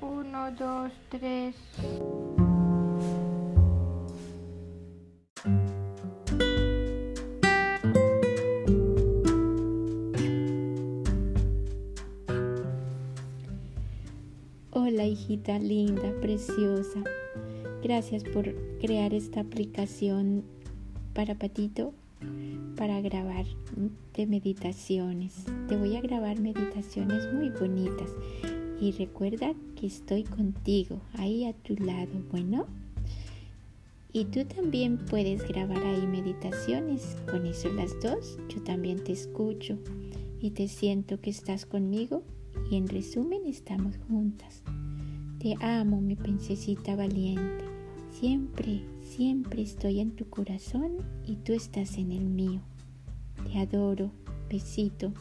Uno, dos, tres. Hola hijita linda, preciosa. Gracias por crear esta aplicación para Patito para grabar de meditaciones. Te voy a grabar meditaciones muy bonitas. Y recuerda que estoy contigo, ahí a tu lado, ¿bueno? Y tú también puedes grabar ahí meditaciones. Con eso las dos, yo también te escucho y te siento que estás conmigo y en resumen estamos juntas. Te amo, mi princesita valiente. Siempre, siempre estoy en tu corazón y tú estás en el mío. Te adoro. Besito.